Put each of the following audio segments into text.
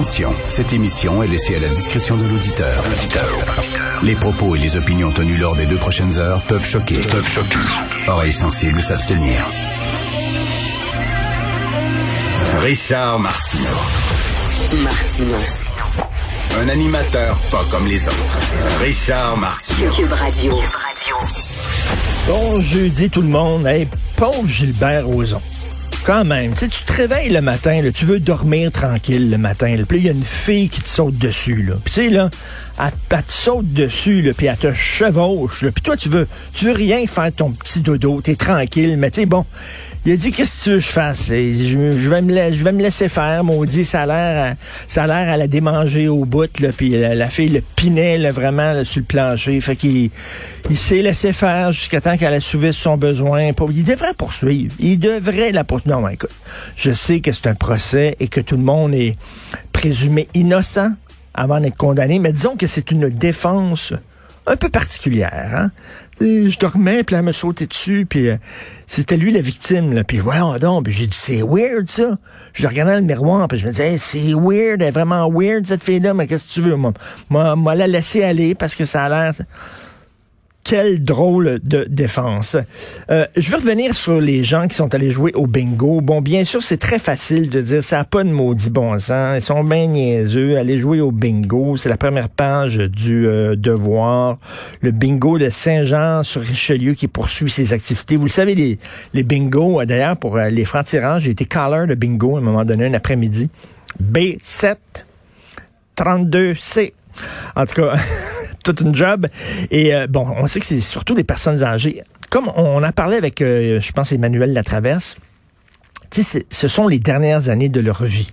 Attention, cette émission est laissée à la discrétion de l'auditeur. Les propos et les opinions tenues lors des deux prochaines heures peuvent choquer. Peuvent choquer. Oreilles sensibles s'abstenir. Richard Martineau. Martineau. Un animateur pas comme les autres. Richard Martineau. Cube Radio. Bon jeudi tout le monde. Hey, pauvre Gilbert Rozon. Quand même, tu tu te réveilles le matin, tu veux dormir tranquille le matin. Là, il y a une fille qui te saute dessus. Là. Puis tu sais, là, elle, te saute dessus, puis elle te chevauche. Puis toi, tu veux, tu veux rien faire ton petit dodo, t'es tranquille. Mais tu sais, bon, il a dit, qu'est-ce que tu veux je fasse? Je, vais me, laisser faire, maudit. Ça a l'air, à- ça a l'air à la démanger au bout, là, puis la, fille le pinait, là, vraiment, là, sur le plancher. Fait qu'il il s'est laissé faire jusqu'à temps qu'elle assouvisse son besoin. Il devrait poursuivre. Il devrait la poursuivre. Non, écoute, je sais que c'est un procès et que tout le monde est présumé innocent avant d'être condamné, mais disons que c'est une défense un peu particulière. Hein? Je dormais, puis elle me sautait dessus, puis euh, c'était lui la victime. Là. Puis voyons donc, puis j'ai dit, c'est weird ça. Je le regardais dans le miroir, puis je me disais, c'est weird, elle est vraiment weird cette fille-là, mais qu'est-ce que tu veux? Moi, moi, moi, la laisser aller parce que ça a l'air... Quelle drôle de défense. Euh, je veux revenir sur les gens qui sont allés jouer au bingo. Bon, bien sûr, c'est très facile de dire ça n'a pas de maudit bon sens. Ils sont bien niaiseux. Aller jouer au bingo, c'est la première page du euh, Devoir. Le bingo de Saint-Jean sur Richelieu qui poursuit ses activités. Vous le savez, les, les bingos, euh, d'ailleurs, pour les francs-tirants, j'ai été caller de bingo à un moment donné, un après-midi. B7 32C. En tout cas, toute une job. Et euh, bon, on sait que c'est surtout des personnes âgées. Comme on a parlé avec, euh, je pense, Emmanuel Latraverse, ce sont les dernières années de leur vie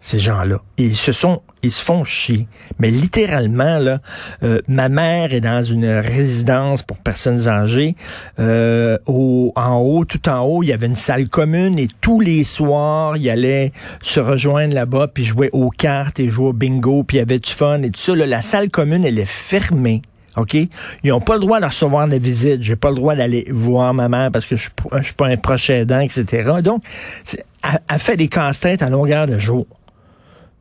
ces gens-là. Ils se sont, ils se font chier. Mais littéralement, là, euh, ma mère est dans une résidence pour personnes âgées. Euh, au, en haut, tout en haut, il y avait une salle commune et tous les soirs, il allait se rejoindre là-bas puis jouer aux cartes et jouer au bingo puis il y avait du fun et tout ça. Là, la salle commune, elle est fermée. OK? Ils n'ont pas le droit de recevoir des visites. J'ai pas le droit d'aller voir ma mère parce que je je suis pas un proche aidant, etc. Donc, elle fait des casse-têtes à longueur de jour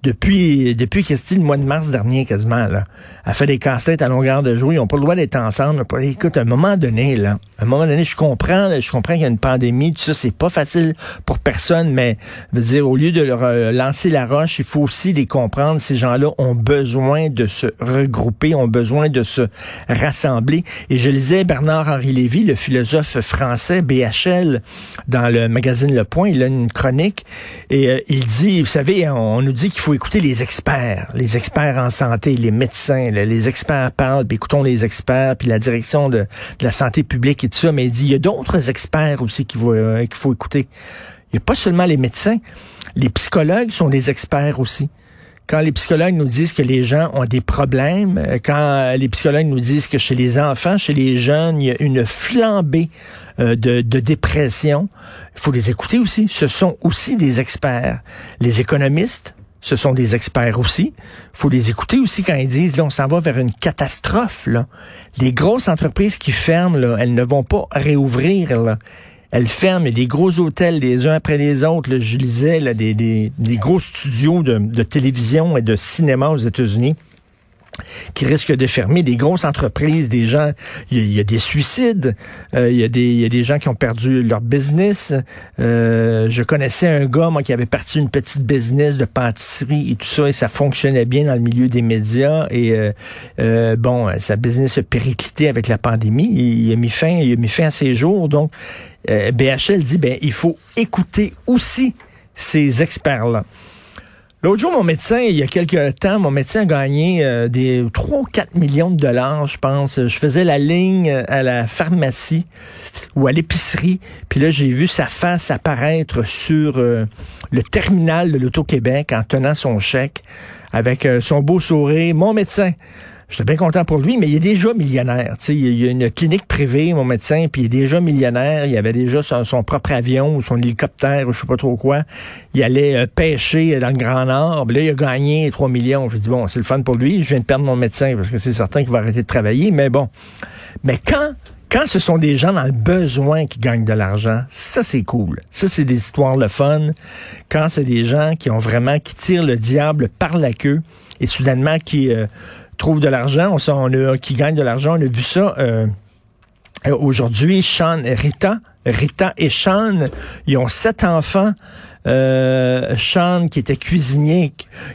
depuis, depuis Christine, le mois de mars dernier, quasiment, là. Elle fait des casse-têtes à longueur de jour. Ils n'ont pas le droit d'être ensemble. Écoute, à un moment donné, là, à un moment donné, je comprends, là, je comprends qu'il y a une pandémie, tout ça, c'est pas facile pour personne, mais, je veux dire, au lieu de leur euh, lancer la roche, il faut aussi les comprendre. Ces gens-là ont besoin de se regrouper, ont besoin de se rassembler. Et je lisais Bernard-Henri Lévy, le philosophe français, BHL, dans le magazine Le Point, il a une chronique, et euh, il dit, vous savez, on nous dit qu'il faut écouter les experts, les experts en santé, les médecins, là, les experts parlent, puis écoutons les experts, puis la direction de, la santé publique et tout ça, mais il dit, il y a d'autres experts aussi qu'il faut, euh, qu'il faut écouter. Il n'y a pas seulement les médecins, les psychologues sont des experts aussi quand les psychologues nous disent que les gens ont des problèmes, euh, quand les psychologues nous disent que chez les enfants, chez les jeunes, il y a une flambée euh, de, de dépression, il faut les écouter aussi. Ce sont aussi des experts. Les économistes, ce sont des experts aussi. Faut les écouter aussi quand ils disent, là, on s'en va vers une catastrophe. Là. Les grosses entreprises qui ferment, là, elles ne vont pas réouvrir. Là. Elles ferment les gros hôtels les uns après les autres. là, je lisais là, des, des, des gros studios de télévision et de cinéma aux États-Unis qui risquent de fermer, des grosses entreprises, des gens, il y, a- des suicides, euh, il, y a des, il y a des gens qui ont perdu leur business. Euh, je connaissais un gars, moi, qui avait parti une petite business de pâtisserie et tout ça, et ça fonctionnait bien dans le milieu des médias. Et euh, euh, bon, sa business a périclité avec la pandémie. Il, a mis fin, il a mis fin à ses jours. Donc, euh, BHL dit, ben, il faut écouter aussi ces experts-là. L'autre jour, mon médecin, il y a quelques temps, mon médecin a gagné euh, des 3 ou 4 millions de dollars, je pense. Je faisais la ligne à la pharmacie ou à l'épicerie, puis là, j'ai vu sa face apparaître sur euh, le terminal de l'Auto-Québec en tenant son chèque avec euh, son beau sourire. Mon médecin. J'étais bien content pour lui, mais il est déjà millionnaire. Tu sais, il y a une clinique privée, mon médecin, puis il est déjà millionnaire. Il avait déjà son, propre avion ou son hélicoptère ou je sais pas trop quoi. Il allait euh, pêcher dans le Grand Nord. Là, il a gagné 3 millions. J'ai dit, bon, c'est le fun pour lui. Je viens de perdre mon médecin parce que c'est certain qu'il va arrêter de travailler. Mais bon. Mais quand Quand ce sont des gens dans le besoin qui gagnent de l'argent, ça c'est cool. Ça c'est des histoires le fun. Quand c'est des gens qui ont vraiment qui tirent le diable par la queue et soudainement qui euh, trouvent de l'argent, on, on a, qui gagnent de l'argent, on a vu ça euh, aujourd'hui. Sean, Rita, Rita et Sean, ils ont sept enfants. Euh, Sean, qui était cuisinier,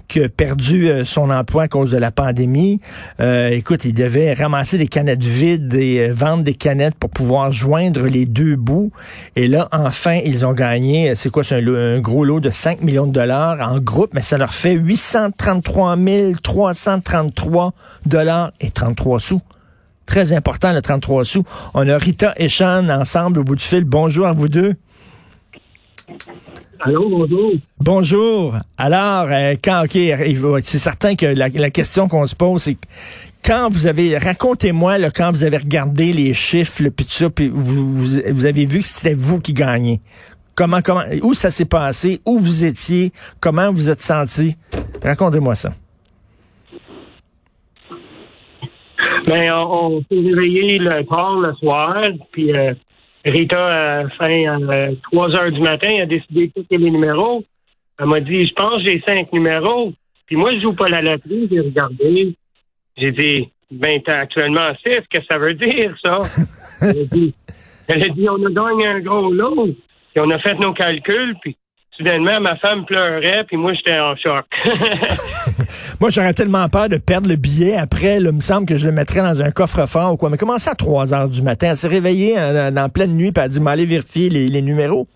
qui a perdu euh, son emploi à cause de la pandémie. Euh, écoute, il devait ramasser des canettes vides et euh, vendre des canettes pour pouvoir joindre les deux bouts. Et là, enfin, ils ont gagné, c'est quoi, c'est un, gros lot de 5 millions de dollars en groupe, mais ça leur fait 833 333 dollars et 33 sous. Très important, le 33 sous. On a Rita et Sean ensemble au bout du fil. Bonjour à vous deux. Allô, bonjour. Bonjour. Alors, euh, quand, ok, c'est certain que la, question qu'on se pose, c'est quand vous avez, racontez-moi, quand vous avez regardé les chiffres, le puis tout ça, puis vous, vous, avez vu que c'était vous qui gagnez. Comment, comment, où ça s'est passé, où vous étiez, comment vous êtes senti? Racontez-moi ça. Ben, on, s'est réveillé le tard le soir, puis euh, Rita, à fin à 3 heures du matin, a décidé de quitter les numéros. Elle m'a dit, je pense que j'ai cinq numéros. Puis moi, je joue pas la loterie, j'ai regardé. J'ai dit, ben, t'as actuellement six, qu'est-ce que ça veut dire, ça? elle, a dit, on a gagné un gros lot. Puis on a fait nos calculs, puis soudainement, ma femme pleurait, puis moi, j'étais en choc. moi, j'aurais tellement peur de perdre le billet après. il me semble que je le mettrais dans un coffre-fort ou quoi. Mais comment ça, à 3 heures du matin? Elle s'est réveillée en, en, pleine nuit, puis elle a dit, m'aller vérifier les, les, numéros.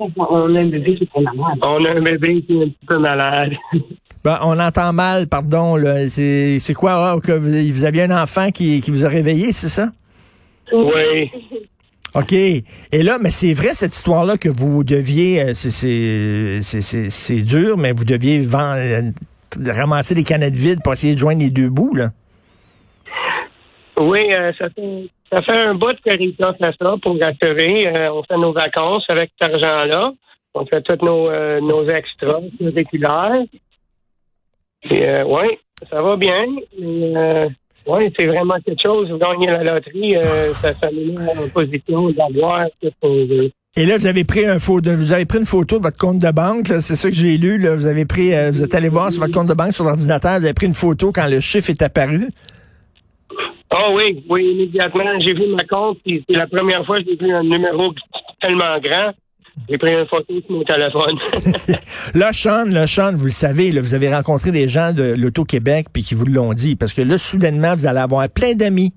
On a un bébé qui est malade. On a un bébé qui est un petit peu malade. Ben, on entend mal, pardon. C'est quoi? Ah, que vous, aviez un enfant qui, qui vous a réveillé, c'est ça? Oui. OK. Et là, mais c'est vrai cette histoire-là que vous deviez, euh, c'est dur, mais vous deviez vendre, euh, ramasser des canettes vides pour essayer de joindre les deux bouts, là. Oui, euh, ça, fait, ça fait un bout que Rita fait ça pour rassurer. on fait nos vacances avec cet argent-là. On fait tous nos, nos extras curriculaires. Et oui, ça va bien. Oui, c'est vraiment quelque chose. Vous gagnez la loterie, euh, ça, ça met en position d'avoir. Et là, vous avez pris un photo, vous avez pris une photo de votre compte de banque, c'est ça que j'ai lu. Là. Vous avez pris, euh, vous êtes allé voir sur votre compte de banque sur l'ordinateur, vous avez pris une photo quand le chiffre est apparu. Oh oui, oui, immédiatement. J'ai vu ma compte, c'est la première fois que j'ai vu un numéro tellement grand. J'ai pris une photo sur mon téléphone. là, Sean, là, Sean, vous le savez, là, vous avez rencontré des gens de l'Auto-Québec puis qui vous l'ont dit. Parce que là, soudainement, vous allez avoir plein d'amis.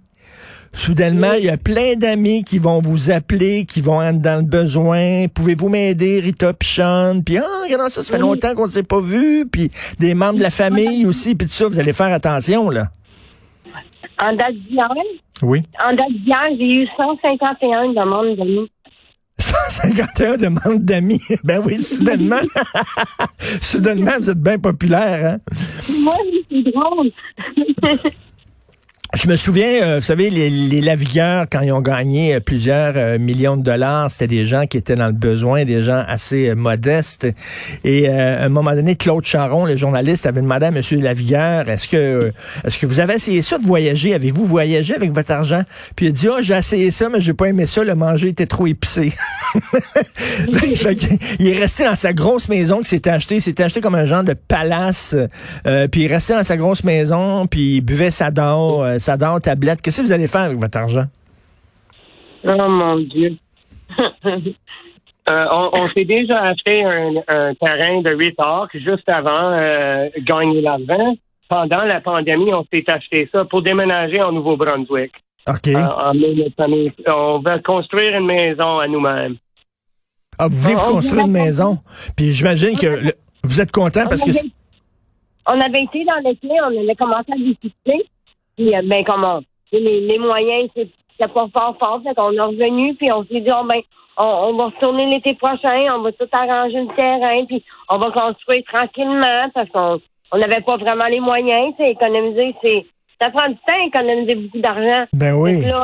Soudainement, il y a plein d'amis qui vont vous appeler, qui vont être dans le besoin. Pouvez-vous m'aider, Rita puis Sean? Puis, ah, regardez ça, ça fait longtemps qu'on ne s'est pas vu. Puis, des membres de la famille aussi. Puis tout ça, vous allez faire attention, là. En date d'hier? Oui. En date d'hier, j'ai eu 151 demandes d'amis. 151 demandes d'amis. Ben oui, soudainement. soudainement, vous êtes bien populaire, hein? Moi, c'est drôle. Je me souviens, euh, vous savez, les, les, lavigueurs, quand ils ont gagné euh, plusieurs euh, millions de dollars, c'était des gens qui étaient dans le besoin, des gens assez modestes. Et à un moment donné, Claude Charon, le journaliste, avait demandé à M. Lavigueur, est-ce que est-ce que vous avez essayé ça de voyager? Avez-vous voyagé avec votre argent? Puis il a dit, oh, j'ai essayé ça, mais j'ai pas aimé ça, le manger était trop épicé. il est resté dans sa grosse maison qu'il s'était acheté. Il s'était acheté comme un genre de palace. puis il restait dans sa grosse maison, puis il buvait sa dor ça donne tablette. Qu'est-ce que vous allez faire avec votre argent? Oh mon Dieu. Euh, on, s'est déjà acheté un, terrain de 8 heures juste avant euh, gagner l'argent. Pendant la pandémie, on s'est acheté ça pour déménager en Nouveau-Brunswick. OK. Euh, on va construire une maison à nous-mêmes. Ah, vous voulez construire une maison? Puis j'imagine que vous êtes content parce que... On avait été dans l'été, on avait commencé à visiter. Puis, euh, ben, comment, les, les moyens, c'est pas fort fort. Fait qu'on est revenu, puis on s'est dit, oh, ben, on, va retourner l'été prochain, on va tout arranger le terrain, puis on va construire tranquillement, parce qu'on on n'avait pas vraiment les moyens. C'est économiser, c'est. Ça prend du temps économiser beaucoup d'argent. Ben oui. Là,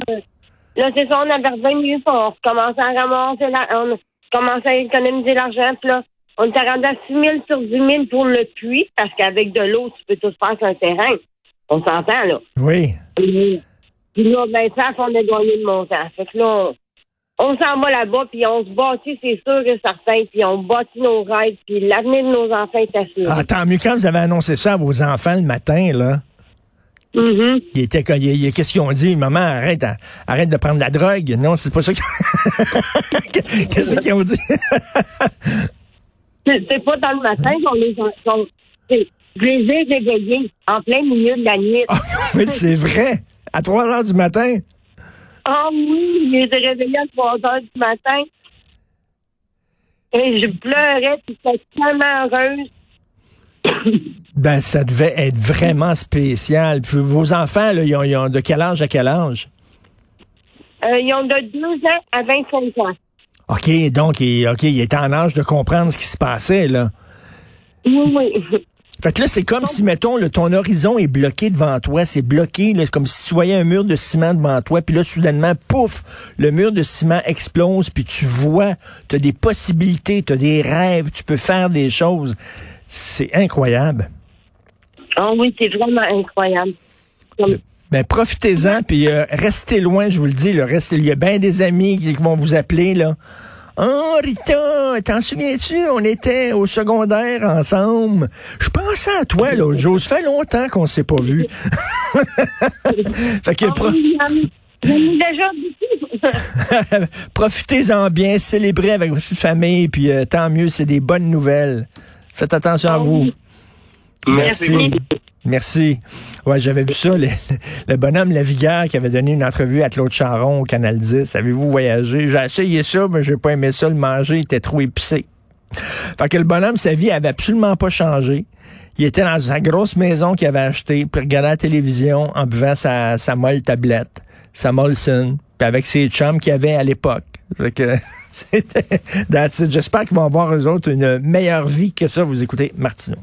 là c'est ça, on avait revenu, puis on commençait à ramasser, la, on commençait à économiser l'argent, puis là, on était rendu à 6 000 sur 10 000 pour le puits, parce qu'avec de l'eau, tu peux tout faire sur un terrain. On s'entend, là. Oui. Puis là, ben, ça, on a gagné le montant. Fait que là, on, s'en va là-bas, puis on se bâtit, c'est sûr et certain, puis on bâtit nos rêves, puis l'avenir de nos enfants est assuré. Ah, tant mieux quand vous avez annoncé ça à vos enfants le matin, là. Il était il, il- qu'est-ce qu'ils ont dit? Maman, arrête, arrête de prendre la drogue. Non, c'est pas ça qu'ils Qu'est-ce qu'ils ont dit? C'est c'est pas dans le matin qu'on les a. ai réveillés en plein milieu de la nuit. Ah, oui, c'est vrai. À 3 heures du matin. Ah oui, je les ai réveillés à 3 heures du matin. Et je pleurais, puis j'étais tellement heureuse. Ben, ça devait être vraiment spécial. Puis vos enfants, là, ils ont, ils ont de quel âge à quel âge? Euh, ils ont de 2 ans à 25 ans. OK, donc, il, OK, il était en âge de comprendre ce qui se passait, là. Oui, oui. Fait que là, c'est comme si, mettons, là, ton horizon est bloqué devant toi. C'est bloqué, là, comme si tu voyais un mur de ciment devant toi. Puis là, soudainement, pouf, le mur de ciment explose. Puis tu vois, tu as des possibilités, tu as des rêves, tu peux faire des choses. C'est incroyable. Ah oui, c'est vraiment incroyable. Comme- Ben, profitez-en, puis euh, restez loin, je vous le dis. Là, restez, il y a bien des amis qui vont vous appeler, là. Oh, Rita, t'en souviens-tu? On était au secondaire ensemble. Je pensais à toi l'autre jour. Ça fait longtemps qu'on s'est pas vu. fait que Ah pro- profitez-en bien, célébrez avec votre famille, puis euh, tant mieux, c'est des bonnes nouvelles. Faites attention à Ah vous. Merci. Merci. Ouais, j'avais vu ça, le, le bonhomme Lavigueur qui avait donné une entrevue à Claude Charon au Canal 10. Avez-vous voyagé? J'ai essayé ça, mais j'ai pas aimé ça le manger, était trop épicé. Fait que le bonhomme, sa vie avait absolument pas changé. Il était dans sa grosse maison qu'il avait achetée, puis regardait la télévision en buvant sa, sa molle tablette, sa Molson, puis avec ses chums qu'il avait à l'époque. J'espère qu'ils vont avoir eux autres une meilleure vie que ça. Vous écoutez Martineau.